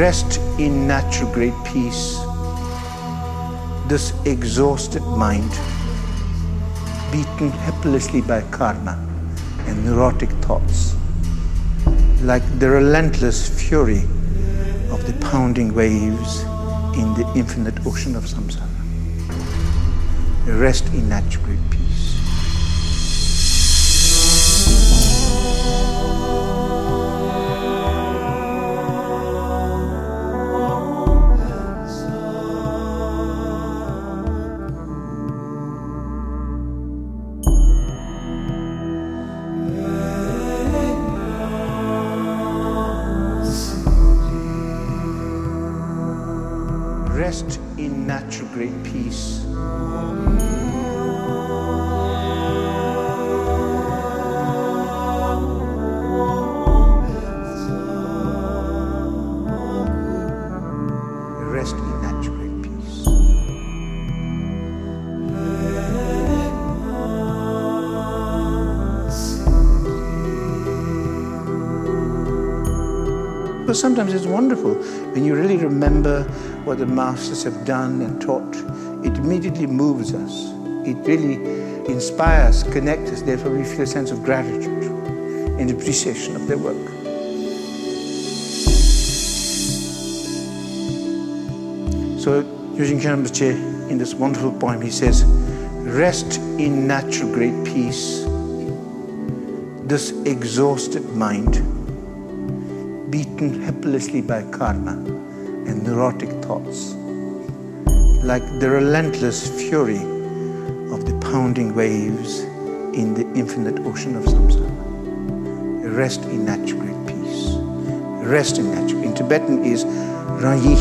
Rest in natural great peace. This exhausted mind, beaten helplessly by karma and neurotic thoughts, like the relentless fury of the pounding waves in the infinite ocean of samsara. Rest in natural great peace. Rest in natural great peace. But sometimes it's wonderful when you really remember what the masters have done and taught. It immediately moves us. It really inspires, connects us. Therefore, we feel a sense of gratitude and appreciation of their work. So, Yujin Rinpoche, in this wonderful poem, he says, Rest in natural great peace. This exhausted mind, beaten helplessly by karma and neurotic thoughts, like the relentless fury of the pounding waves in the infinite ocean of samsara. Rest in natural great peace. Rest in natural. In Tibetan is Ranyi.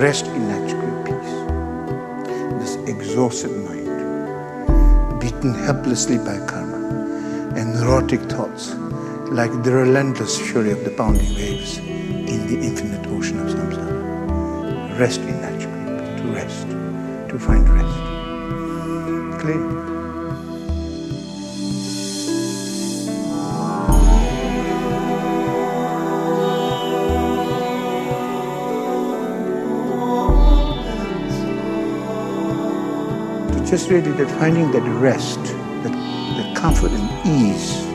Rest in natural great peace. This exhausted mind, beaten helplessly by karma and neurotic thoughts, like the relentless fury of the pounding waves in the infinite ocean of samsara. Rest in that, peace. To rest, to find rest. Clear? just really that finding that rest, that, that comfort and ease,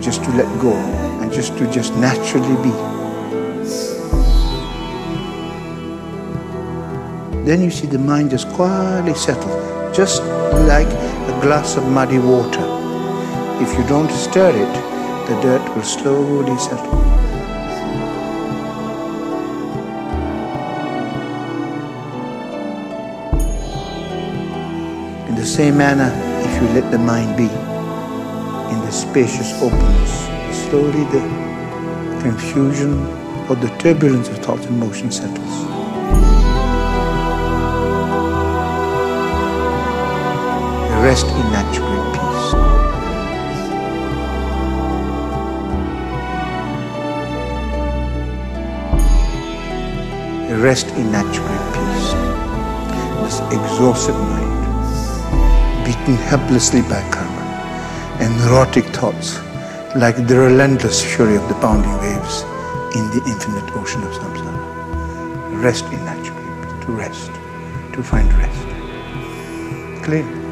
just to let go and just to just naturally be. Then you see the mind just quietly settle, just like a glass of muddy water. If you don't stir it, the dirt will slowly settle. In the same manner, if you let the mind be spacious openness, slowly the confusion or the turbulence of thought and motion settles. Rest in natural peace. Rest in natural peace. This exhausted mind beaten helplessly by karma and neurotic thoughts, like the relentless fury of the pounding waves in the infinite ocean of samsara. Rest in peace, to rest, to find rest. Clear?